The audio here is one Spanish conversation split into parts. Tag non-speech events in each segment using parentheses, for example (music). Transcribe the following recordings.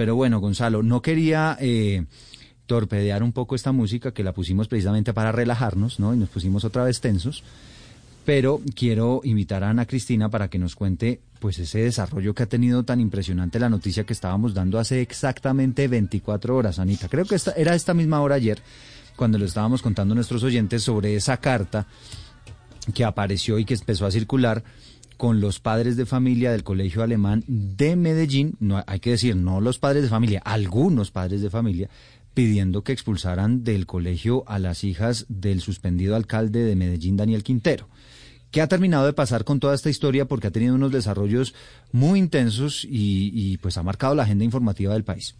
Pero bueno, Gonzalo, no quería eh, torpedear un poco esta música que la pusimos precisamente para relajarnos, ¿no? Y nos pusimos otra vez tensos. Pero quiero invitar a Ana Cristina para que nos cuente pues ese desarrollo que ha tenido tan impresionante la noticia que estábamos dando hace exactamente 24 horas, Anita. Creo que esta, era esta misma hora ayer cuando lo estábamos contando a nuestros oyentes sobre esa carta que apareció y que empezó a circular con los padres de familia del Colegio Alemán de Medellín, no hay que decir no los padres de familia, algunos padres de familia pidiendo que expulsaran del colegio a las hijas del suspendido alcalde de Medellín, Daniel Quintero. ¿Qué ha terminado de pasar con toda esta historia? Porque ha tenido unos desarrollos muy intensos y, pues ha marcado la agenda informativa del país.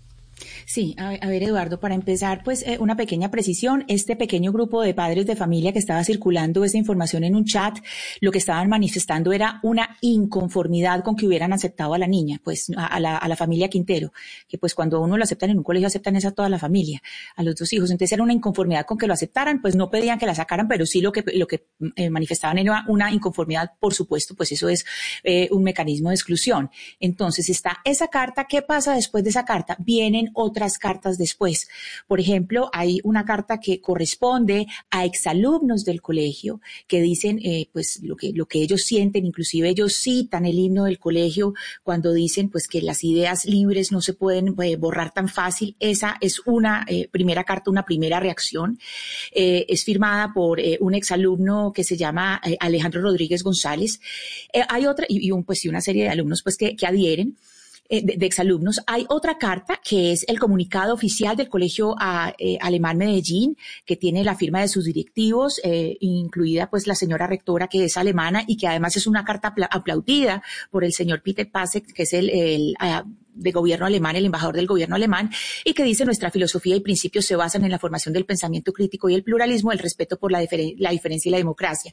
Sí, a, ver Eduardo, para empezar, pues eh, una pequeña precisión. Este pequeño grupo de padres de familia que estaba circulando esa información en un chat, lo que estaban manifestando era una inconformidad con que hubieran aceptado a la niña, pues a, la, a la, familia Quintero, que pues cuando uno lo aceptan en un colegio aceptan esa toda la familia, a los dos hijos. Entonces era una inconformidad con que lo aceptaran, pues no pedían que la sacaran, pero sí lo que, lo que eh, manifestaban era una inconformidad, por supuesto, pues eso es eh, un mecanismo de exclusión. Entonces está esa carta, ¿qué pasa después de esa carta? Vienen otras cartas después. Por ejemplo, hay una carta que corresponde a exalumnos del colegio que dicen eh, pues lo que, lo que ellos sienten, inclusive ellos citan el himno del colegio cuando dicen pues que las ideas libres no se pueden eh, borrar tan fácil. Esa es una eh, primera carta, una primera reacción. es firmada por un exalumno que se llama Alejandro Rodríguez González. hay otra, y, un, pues, y una serie de alumnos pues que, que adhieren. Eh, de, exalumnos. Hay otra carta que es el comunicado oficial del Colegio ah, eh, Alemán Medellín, que tiene la firma de sus directivos, eh, incluida pues la señora rectora que es alemana y que además es una carta aplaudida por el señor Peter Pasek, que es el, el ah, de gobierno alemán, el embajador del gobierno alemán, y que dice nuestra filosofía y principios se basan en la formación del pensamiento crítico y el pluralismo, el respeto por la, la diferencia y la democracia.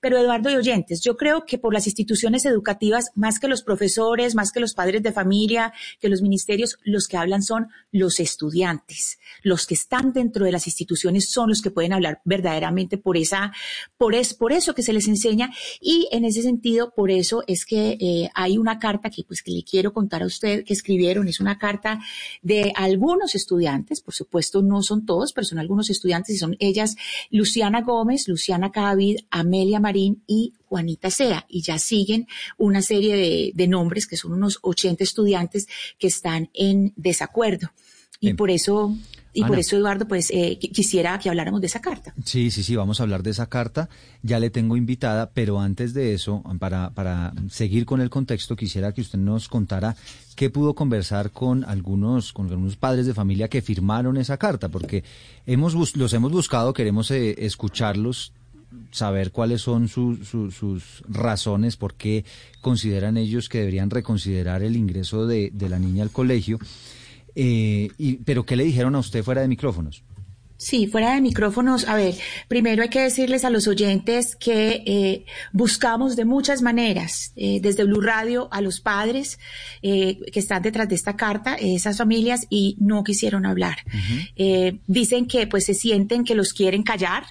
Pero Eduardo y oyentes, yo creo que por las instituciones educativas, más que los profesores, más que los padres de familia, que los ministerios, los que hablan son los estudiantes. Los que están dentro de las instituciones son los que pueden hablar verdaderamente por esa, por, es, por eso que se les enseña. Y en ese sentido, por eso es que eh, hay una carta que pues que le quiero contar a usted escribieron. Es una carta de algunos estudiantes, por supuesto no son todos, pero son algunos estudiantes y son ellas Luciana Gómez, Luciana Cavid, Amelia Marín y Juanita Sea. Y ya siguen una serie de, de nombres que son unos 80 estudiantes que están en desacuerdo. Y por eso y por eso, Eduardo, pues eh, quisiera que habláramos de esa carta. Sí, sí, sí, vamos a hablar de esa carta. Ya le tengo invitada, pero antes de eso, para, para seguir con el contexto, quisiera que usted nos contara qué pudo conversar con algunos, con algunos padres de familia que firmaron esa carta, porque hemos los hemos buscado, queremos eh, escucharlos saber cuáles son sus razones, por qué consideran ellos que deberían reconsiderar el ingreso de, de la niña al colegio. Eh, y, ¿Pero qué le dijeron a usted fuera de micrófonos? Sí, fuera de micrófonos. A ver, primero hay que decirles a los oyentes que eh, buscamos de muchas maneras, eh, desde Blue Radio a los padres que están detrás de esta carta, esas familias, y no quisieron hablar. dicen que pues se sienten que los quieren callar,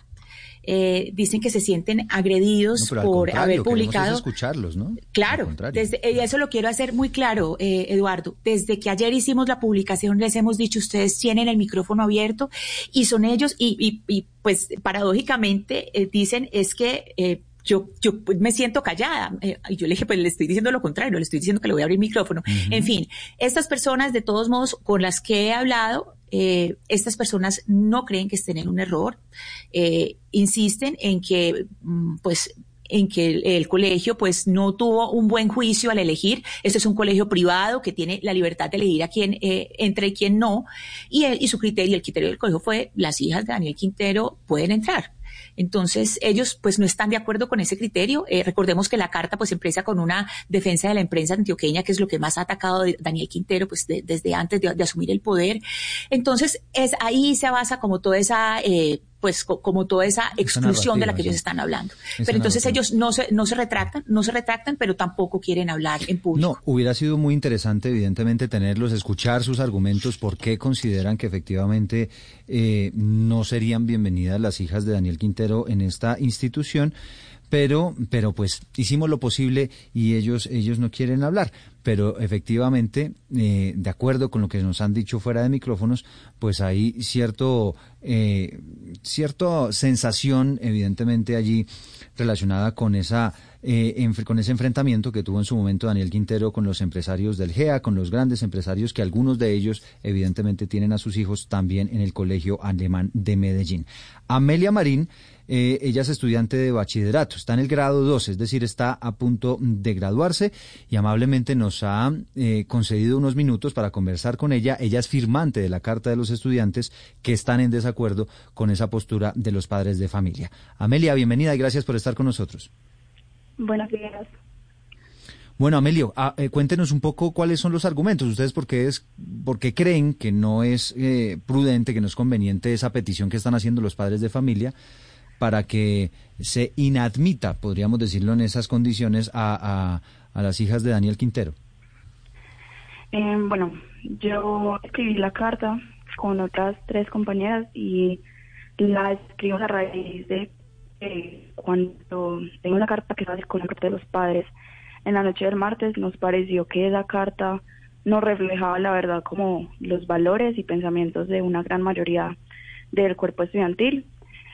eh, dicen que se sienten agredidos por haber publicado. escucharlos, ¿no? Claro, desde, eh, eso lo quiero hacer muy claro, eh, Eduardo. Desde que ayer hicimos la publicación les hemos dicho, ustedes tienen el micrófono abierto y son ellos y, y, pues paradójicamente eh, dicen es que eh, yo, yo me siento callada. y yo le dije, pues le estoy diciendo lo contrario, le estoy diciendo que le voy a abrir el micrófono. En fin, estas personas, de todos modos, con las que he hablado, eh, estas personas no creen que estén en un error, eh, insisten en que, mm, pues, en que el, colegio pues no tuvo un buen juicio al elegir. Este es un colegio privado que tiene la libertad de elegir a quién eh, entre y quién no. Y, y su criterio, el criterio del colegio fue las hijas de Daniel Quintero pueden entrar. Entonces, ellos pues no están de acuerdo con ese criterio. Eh, recordemos que la carta pues empieza con una defensa de la empresa antioqueña, que es lo que más ha atacado Daniel Quintero pues desde antes de, de, asumir el poder. Entonces, es ahí se basa como toda esa... Eh, pues como toda esa exclusión de la que ellos están hablando. pero entonces ellos no se, no se retractan, no se retractan, pero tampoco quieren hablar en público. No, hubiera sido muy interesante, evidentemente, tenerlos, escuchar sus argumentos, por qué consideran que efectivamente eh, no serían bienvenidas las hijas de Daniel Quintero en esta institución pero, pero pues hicimos lo posible y ellos, ellos no quieren hablar. Pero efectivamente, eh, de acuerdo con lo que nos han dicho fuera de micrófonos, pues hay cierto, eh, cierta sensación, evidentemente allí relacionada con esa eh, con ese enfrentamiento que tuvo en su momento Daniel Quintero con los empresarios del GEA, con los grandes empresarios que algunos de ellos evidentemente tienen a sus hijos también en el Colegio Alemán de Medellín. Amelia Marín eh, ella es estudiante de bachillerato, está en el grado 2, es decir, está a punto de graduarse y amablemente nos ha eh, concedido unos minutos para conversar con ella. Ella es firmante de la Carta de los Estudiantes que están en desacuerdo con esa postura de los padres de familia. Amelia, bienvenida y gracias por estar con nosotros. Buenos días. Bueno, Amelio, ah, eh, cuéntenos un poco cuáles son los argumentos. ¿Ustedes por qué, es, por qué creen que no es prudente, que no es conveniente esa petición que están haciendo los padres de familia para que se inadmita, podríamos decirlo en esas condiciones, a, a, las hijas de Daniel Quintero? Eh, bueno, yo escribí la carta con otras tres compañeras y la escribo a raíz de cuando tengo la carta que sale con la carta de los padres en la noche del martes nos pareció que la carta no reflejaba la verdad como los valores y pensamientos de una gran mayoría del cuerpo estudiantil.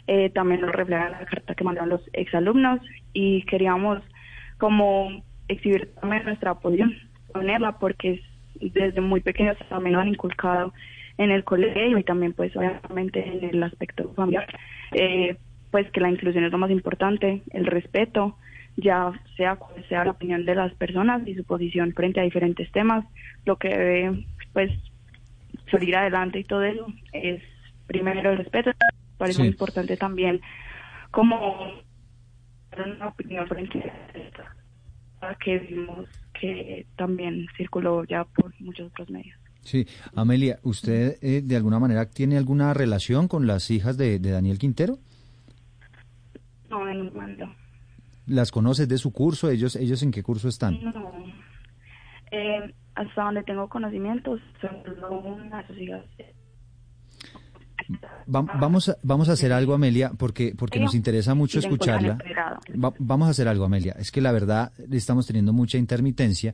Eh, también lo refleja la carta que mandaron los exalumnos y queríamos como exhibir también nuestra apoyo, ponerla porque desde muy pequeños también lo han inculcado en el colegio y también pues obviamente en el aspecto familiar, eh, pues que la inclusión es lo más importante, el respeto, ya sea cual sea la opinión de las personas y su posición frente a diferentes temas, lo que debe pues salir adelante y todo eso es primero el respeto parece muy importante también como una opinión frente a que vimos que también circuló ya por muchos otros medios. Sí, Amelia, ¿usted eh, de alguna manera tiene alguna relación con las hijas de, Daniel Quintero? No, en ningún ¿Las conoces de su curso? ¿Ellos, ellos en qué curso están? No. Eh, hasta donde tengo conocimientos, son unas hijas vamos, a, vamos a hacer algo, Amelia, porque, porque nos interesa mucho escucharla. vamos a hacer algo, Amelia. Es que la verdad estamos teniendo mucha intermitencia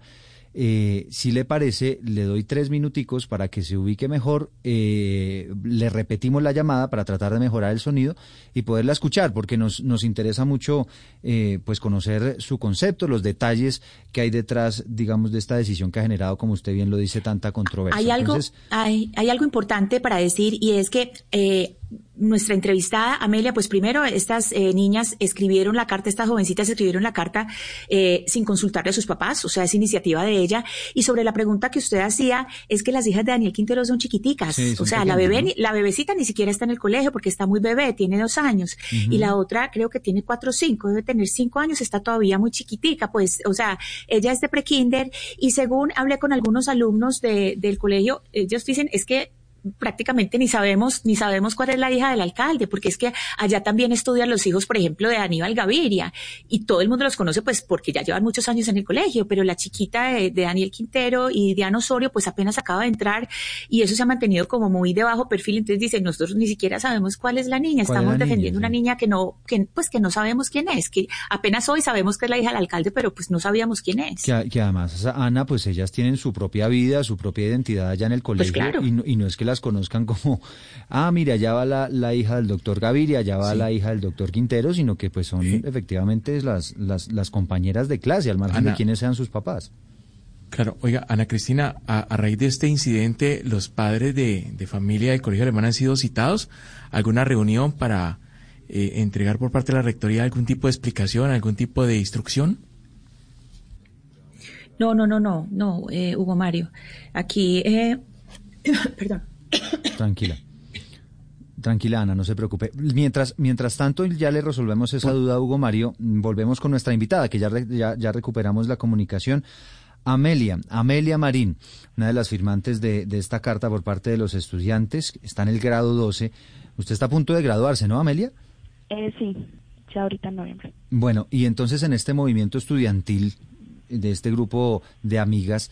eh, si le parece, le doy tres minuticos para que se ubique mejor. Eh, le repetimos la llamada para tratar de mejorar el sonido y poderla escuchar, porque nos, nos interesa mucho eh, pues conocer su concepto, los detalles que hay detrás, digamos, de esta decisión que ha generado, como usted bien lo dice, tanta controversia. Hay algo, hay, hay algo importante para decir y es que eh, nuestra entrevistada, Amelia, pues primero estas eh, niñas escribieron la carta, estas jovencitas escribieron la carta eh, sin consultarle a sus papás, o sea, es iniciativa de ella. Y sobre la pregunta que usted hacía, es que las hijas de Daniel Quintero son chiquiticas, o sea, la bebé, la bebecita ni siquiera está en el colegio porque está muy bebé, tiene dos años, y la otra creo que tiene cuatro o cinco, debe tener cinco años, está todavía muy chiquitica, pues, o sea, ella es de prekinder. Y según hablé con algunos alumnos de, del colegio, ellos dicen es que prácticamente ni sabemos, ni sabemos cuál es la hija del alcalde, porque es que allá también estudian los hijos, por ejemplo, de Aníbal Gaviria, y todo el mundo los conoce pues porque ya llevan muchos años en el colegio, pero la chiquita de, Daniel Quintero y Diana Osorio pues apenas acaba de entrar y eso se ha mantenido como muy de bajo perfil, entonces dicen, nosotros ni siquiera sabemos cuál es la niña, estamos defendiendo una niña que no, que pues que no sabemos quién es, que apenas hoy sabemos que es la hija del alcalde, pero pues no sabíamos quién es. Que, además, Ana, pues ellas tienen su propia vida, su propia identidad allá en el pues colegio y, y no es que la conozcan como, ah, mira, allá va la, hija del doctor Gaviria, allá va la hija del doctor Quintero, sino que pues son efectivamente las, las, las, compañeras de clase, al margen de quienes sean sus papás. Claro, oiga, Ana Cristina, a, raíz de este incidente, ¿los padres de, familia del Colegio Alemán han sido citados a alguna reunión para eh, entregar por parte de la Rectoría algún tipo de explicación, algún tipo de instrucción? No, no, no, no, no, eh, Hugo Mario. Aquí, eh, (coughs) perdón. Tranquila. Tranquila, Ana, no se preocupe. Mientras, mientras tanto, ya le resolvemos esa duda a Hugo Mario. Volvemos con nuestra invitada, que ya, ya, ya, recuperamos la comunicación. Amelia, Amelia Marín, una de las firmantes de, de, esta carta por parte de los estudiantes, está en el grado 12. Usted está a punto de graduarse, ¿no, Amelia? Eh, sí, ya ahorita en noviembre. Bueno, y entonces en este movimiento estudiantil de este grupo de amigas,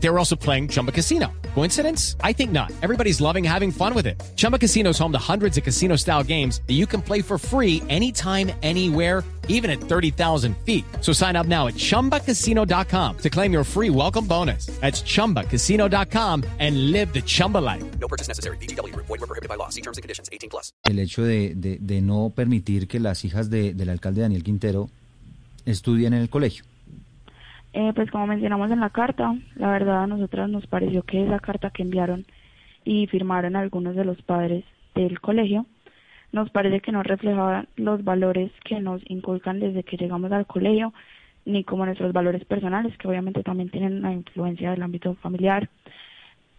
They were also playing Chumba Casino. Coincidence? I think not. Everybody's loving having fun with it. Chumba Casino is home to hundreds of casino style games that you can play for free anytime, anywhere even at 30,000 feet. So sign up now at ChumbaCasino.com to claim your free welcome bonus. That's ChumbaCasino.com and live the Chumba life. No purchase necessary. BGW. Void were prohibited by law. See terms and conditions. 18 plus. El hecho de, de, de no permitir que las hijas de, del alcalde Daniel Quintero estudien en el colegio. Eh, pues como mencionamos en la carta, la verdad a nosotras nos pareció que esa carta que enviaron y firmaron algunos de los padres del colegio nos parece que no reflejaba los valores que nos inculcan desde que llegamos al colegio, ni como nuestros valores personales, que obviamente también tienen una influencia del ámbito familiar.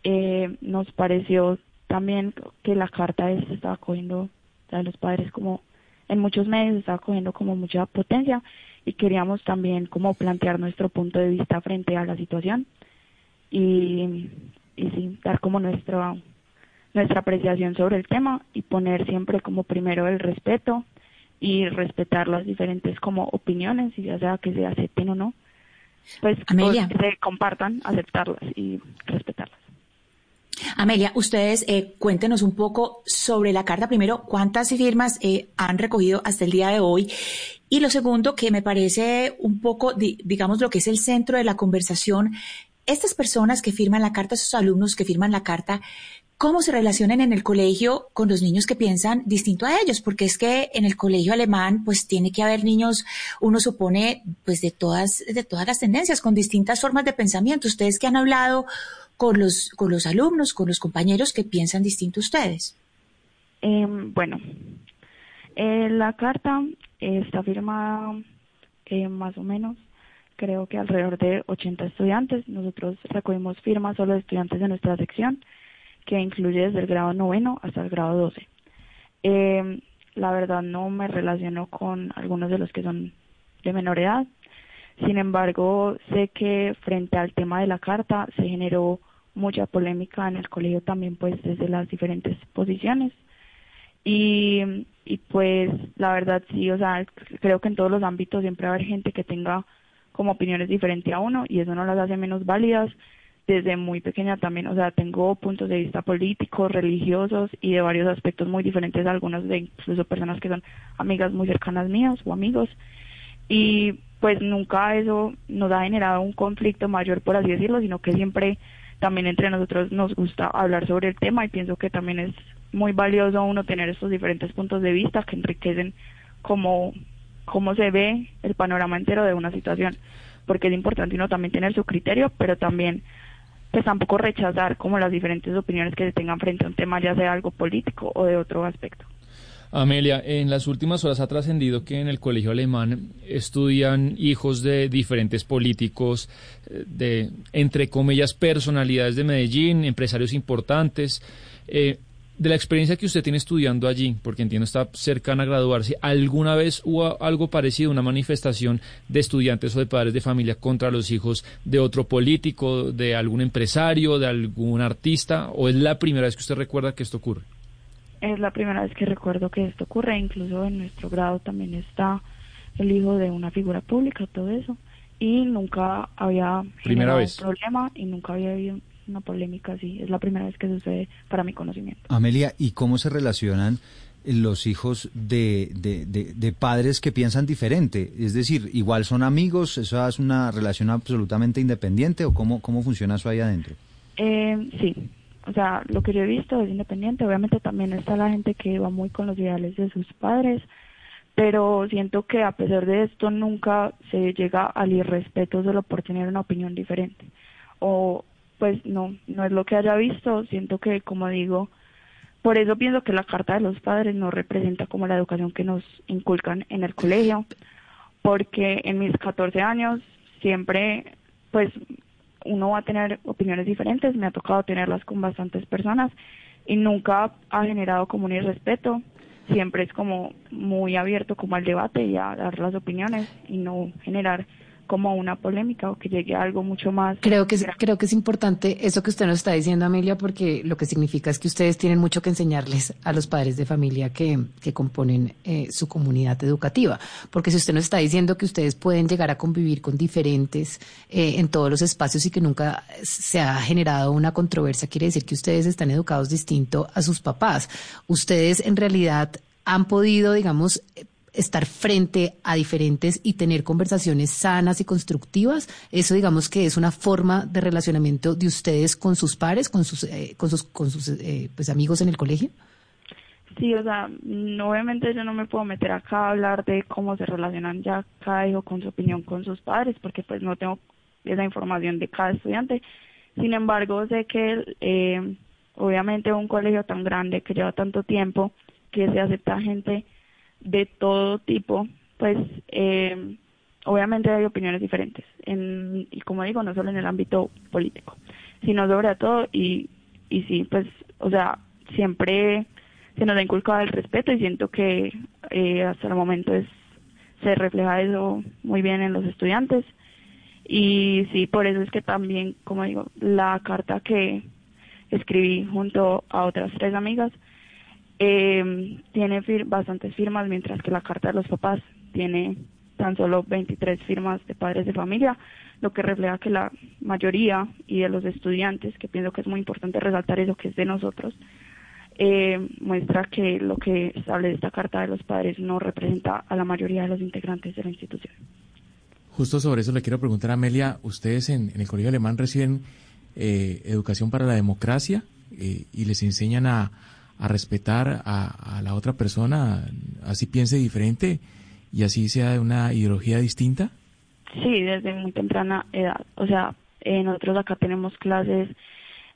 Eh, nos pareció también que la carta estaba cogiendo a los padres como en muchos medios estaba cogiendo como mucha potencia y queríamos también como plantear nuestro punto de vista frente a la situación y, y sí, dar como nuestro nuestra apreciación sobre el tema y poner siempre como primero el respeto y respetar las diferentes como opiniones, y ya sea que se acepten o no, pues que se compartan, aceptarlas y respetarlas. Amelia, ustedes eh, cuéntenos un poco sobre la carta. Primero, ¿cuántas firmas eh, han recogido hasta el día de hoy? Y lo segundo, que me parece un poco, digamos, lo que es el centro de la conversación, estas personas que firman la carta, esos alumnos que firman la carta, cómo se relacionan en el colegio con los niños que piensan distinto a ellos, porque es que en el colegio alemán pues tiene que haber niños, uno supone pues de todas, de todas las tendencias, con distintas formas de pensamiento. Ustedes que han hablado con los, con los alumnos, con los compañeros que piensan distinto a ustedes. Em, bueno, eh, la carta está firmada eh, más o menos creo que alrededor de 80 estudiantes. Nosotros recogimos firmas solo de estudiantes de nuestra sección que incluye desde el grado noveno hasta el grado 12. Eh, la verdad no me relaciono con algunos de los que son de menor edad. Sin embargo, sé que frente al tema de la carta se generó mucha polémica en el colegio también pues desde las diferentes posiciones. Y, y pues la verdad sí, o sea, creo que en todos los ámbitos siempre va a haber gente que tenga como opiniones diferentes a uno y eso no las hace menos válidas desde muy pequeña también, o sea, tengo puntos de vista políticos, religiosos y de varios aspectos muy diferentes, algunos de incluso personas que son amigas muy cercanas mías o amigos. Y pues nunca eso nos ha generado un conflicto mayor, por así decirlo, sino que siempre también entre nosotros nos gusta hablar sobre el tema y pienso que también es muy valioso uno tener estos diferentes puntos de vista que enriquecen como cómo se ve el panorama entero de una situación, porque es importante uno también tener su criterio, pero también pues tampoco rechazar como las diferentes opiniones que se tengan frente a un tema, ya sea algo político o de otro aspecto. Amelia, en las últimas horas ha trascendido que en el colegio alemán estudian hijos de diferentes políticos, eh, de, entre comillas, personalidades de Medellín, empresarios importantes. Eh, de la experiencia que usted tiene estudiando allí, porque entiendo está cercana a graduarse, ¿alguna vez hubo algo parecido, una manifestación de estudiantes o de padres de familia contra los hijos de otro político, de algún empresario, de algún artista? ¿O es la primera vez que usted recuerda que esto ocurre? Es la primera vez que recuerdo que esto ocurre, incluso en nuestro grado también está el hijo de una figura pública, todo eso, y nunca había primera vez. problema y nunca había habido una polémica así. Es la primera vez que sucede para mi conocimiento. Amelia, ¿y cómo se relacionan los hijos de, de, de, padres que piensan diferente? Es decir, ¿igual son amigos? ¿Eso es una relación absolutamente independiente o cómo, cómo funciona eso ahí adentro? Eh, sí, o sea, lo que yo he visto es independiente. Obviamente también está la gente que va muy con los ideales de sus padres, pero siento que a pesar de esto nunca se llega al irrespeto solo por tener una opinión diferente. O pues no, no es lo que haya visto. Siento que, como digo, por eso pienso que la carta de los padres no representa como la educación que nos inculcan en el colegio, porque en mis 14 años siempre, pues uno va a tener opiniones diferentes, me ha tocado tenerlas con bastantes personas y nunca ha generado como un irrespeto, siempre es como muy abierto como al debate y a dar las opiniones y no generar como una polémica o que llegue a algo mucho más. Creo que, es, creo que es importante eso que usted nos está diciendo, Amelia, porque lo que significa es que ustedes tienen mucho que enseñarles a los padres de familia que, que componen eh, su comunidad educativa. Porque si usted nos está diciendo que ustedes pueden llegar a convivir con diferentes eh, en todos los espacios y que nunca se ha generado una controversia, quiere decir que ustedes están educados distinto a sus papás. Ustedes en realidad han podido, digamos, estar frente a diferentes y tener conversaciones sanas y constructivas. Eso digamos que es una forma de relacionamiento de ustedes con sus pares, con sus, eh, con sus, eh, pues, amigos en el colegio. Sí, o sea, obviamente yo no me puedo meter acá a hablar de cómo se relacionan ya cada hijo con su opinión con sus padres, porque pues no tengo esa información de cada estudiante. Sin embargo, sé que eh, obviamente un colegio tan grande que lleva tanto tiempo, que se acepta gente de todo tipo, pues eh, obviamente hay opiniones diferentes. En, y como digo, no solo en el ámbito político, sino sobre todo y, y sí, pues, o sea, siempre se nos ha inculcado el respeto y siento que eh, hasta el momento es se refleja eso muy bien en los estudiantes. Y sí, por eso es que también, como digo, la carta que escribí junto a otras tres amigas, eh, tiene bastantes firmas, mientras que la carta de los papás tiene tan solo 23 firmas de padres de familia, lo que refleja que la mayoría y de los estudiantes, que pienso que es muy importante resaltar eso que es de nosotros, eh, muestra que lo que establece esta carta de los padres no representa a la mayoría de los integrantes de la institución. Justo sobre eso le quiero preguntar a Amelia, ustedes en, el Colegio Alemán reciben eh, educación para la democracia eh, y les enseñan a, a respetar a, la otra persona, así piense diferente y así sea de una ideología distinta? Sí, desde muy temprana edad. O sea, nosotros acá tenemos clases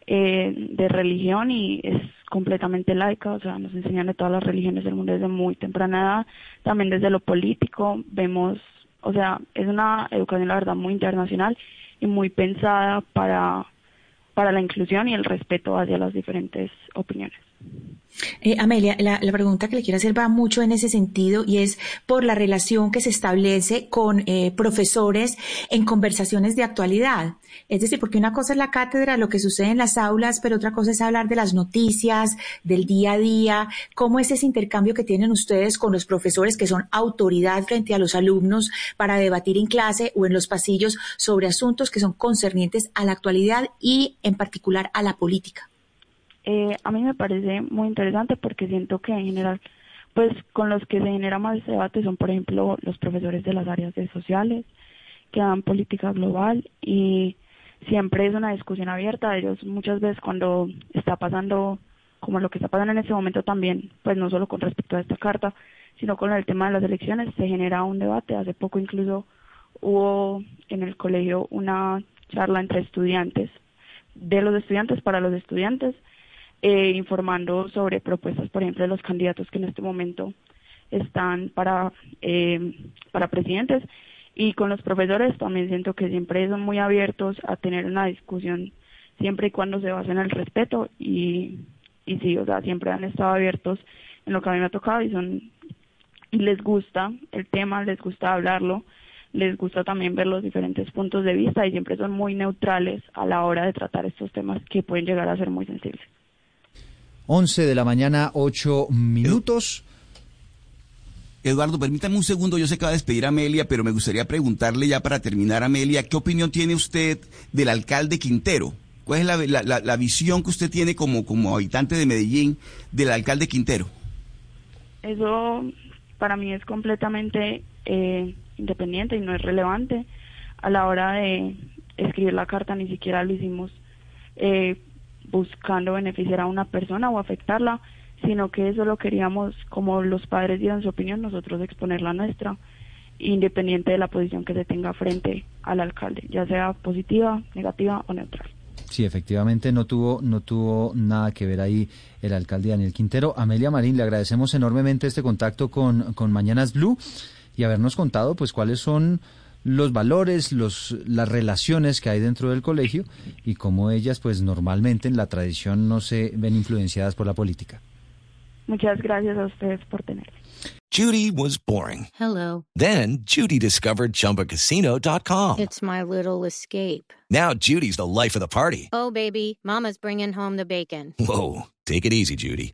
eh, de religión y es completamente laica, o sea, nos enseñan de todas las religiones del mundo desde muy temprana edad, también desde lo político, vemos, o sea, es una educación la verdad muy internacional y muy pensada para, para la inclusión y el respeto hacia las diferentes opiniones. Eh, Amelia, la, pregunta que le quiero hacer va mucho en ese sentido y es por la relación que se establece con eh, profesores en conversaciones de actualidad. Es decir, porque una cosa es la cátedra, lo que sucede en las aulas, pero otra cosa es hablar de las noticias, del día a día. ¿Cómo es ese intercambio que tienen ustedes con los profesores que son autoridad frente a los alumnos para debatir en clase o en los pasillos sobre asuntos que son concernientes a la actualidad y en particular a la política? Eh, a mí me parece muy interesante porque siento que en general, pues con los que se genera más debate son, por ejemplo, los profesores de las áreas de sociales, que dan política global y siempre es una discusión abierta. Ellos muchas veces cuando está pasando, como lo que está pasando en este momento también, pues no solo con respecto a esta carta, sino con el tema de las elecciones, se genera un debate. Hace poco incluso hubo en el colegio una charla entre estudiantes, de los estudiantes para los estudiantes, eh, informando sobre propuestas, por ejemplo, de los candidatos que en este momento están para, eh, para presidentes. Y con los profesores también siento que siempre son muy abiertos a tener una discusión siempre y cuando se base en el respeto y, y sí, o sea, siempre han estado abiertos en lo que a mí me ha tocado y son y les gusta el tema, les gusta hablarlo, les gusta también ver los diferentes puntos de vista y siempre son muy neutrales a la hora de tratar estos temas que pueden llegar a ser muy sensibles. 11 de la mañana, 8 minutos. Eduardo, permítame un segundo, yo sé que va a despedir a Amelia, pero me gustaría preguntarle ya para terminar, Amelia, ¿qué opinión tiene usted del alcalde Quintero? ¿Cuál es la, visión que usted tiene como, como habitante de Medellín del alcalde Quintero? Eso para mí es completamente eh, independiente y no es relevante. A la hora de escribir la carta ni siquiera lo hicimos eh, buscando beneficiar a una persona o afectarla, sino que eso lo queríamos, como los padres dieron su opinión, nosotros exponer la nuestra, independiente de la posición que se tenga frente al alcalde, ya sea positiva, negativa o neutral. Sí, efectivamente no tuvo, no tuvo nada que ver ahí el alcalde Daniel Quintero. Amelia Marín, le agradecemos enormemente este contacto con, con Mañanas Blue y habernos contado pues cuáles son los valores, los, las relaciones que hay dentro del colegio y cómo ellas pues normalmente en la tradición no se ven influenciadas por la política. Muchas gracias a ustedes por tenerme. Judy was boring. Hello. Then Judy discovered ChumbaCasino.com. It's my little escape. Now Judy's the life of the party. Oh, baby, mama's bringing home the bacon. Whoa, take it easy, Judy.